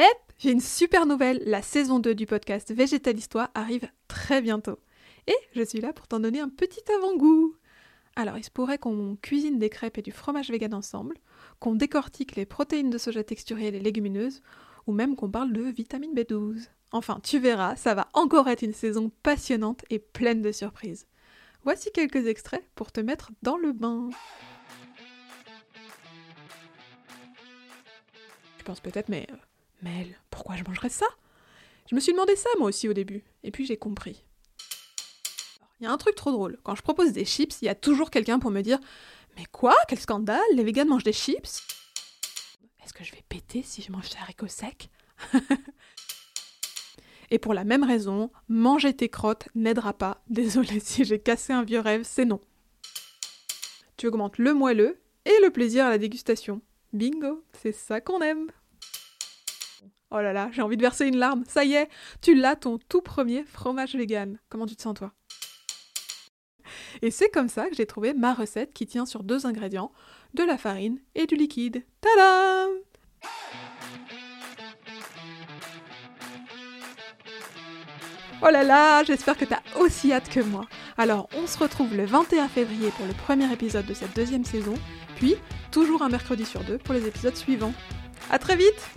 Hé, j'ai une super nouvelle, la saison 2 du podcast Végétalistois arrive très bientôt. Et je suis là pour t'en donner un petit avant-goût. Alors, il se pourrait qu'on cuisine des crêpes et du fromage vegan ensemble, qu'on décortique les protéines de soja texturées et les légumineuses, ou même qu'on parle de vitamine B12. Enfin, tu verras, ça va encore être une saison passionnante et pleine de surprises. Voici quelques extraits pour te mettre dans le bain. Je pense peut-être, mais Mel, pourquoi je mangerais ça? Je me suis demandé ça moi aussi au début, et puis j'ai compris. Il y a un truc trop drôle. Quand je propose des chips, il y a toujours quelqu'un pour me dire Mais quoi? Quel scandale Les végans mangent des chips Est-ce que je vais péter si je mange des haricots secs? Et pour la même raison, manger tes crottes n'aidera pas. Désolé si j'ai cassé un vieux rêve, c'est non. Tu augmentes le moelleux et le plaisir à la dégustation. Bingo, c'est ça qu'on aime. Oh là là, j'ai envie de verser une larme. Ça y est, tu l'as ton tout premier fromage vegan. Comment tu te sens toi? Et c'est comme ça que j'ai trouvé ma recette qui tient sur deux ingrédients, de la farine et du liquide. Tadam Oh là là, j'espère que t'as aussi hâte que moi. Alors, on se retrouve le 21 février pour le premier épisode de cette deuxième saison, puis toujours un mercredi sur deux pour les épisodes suivants. À très vite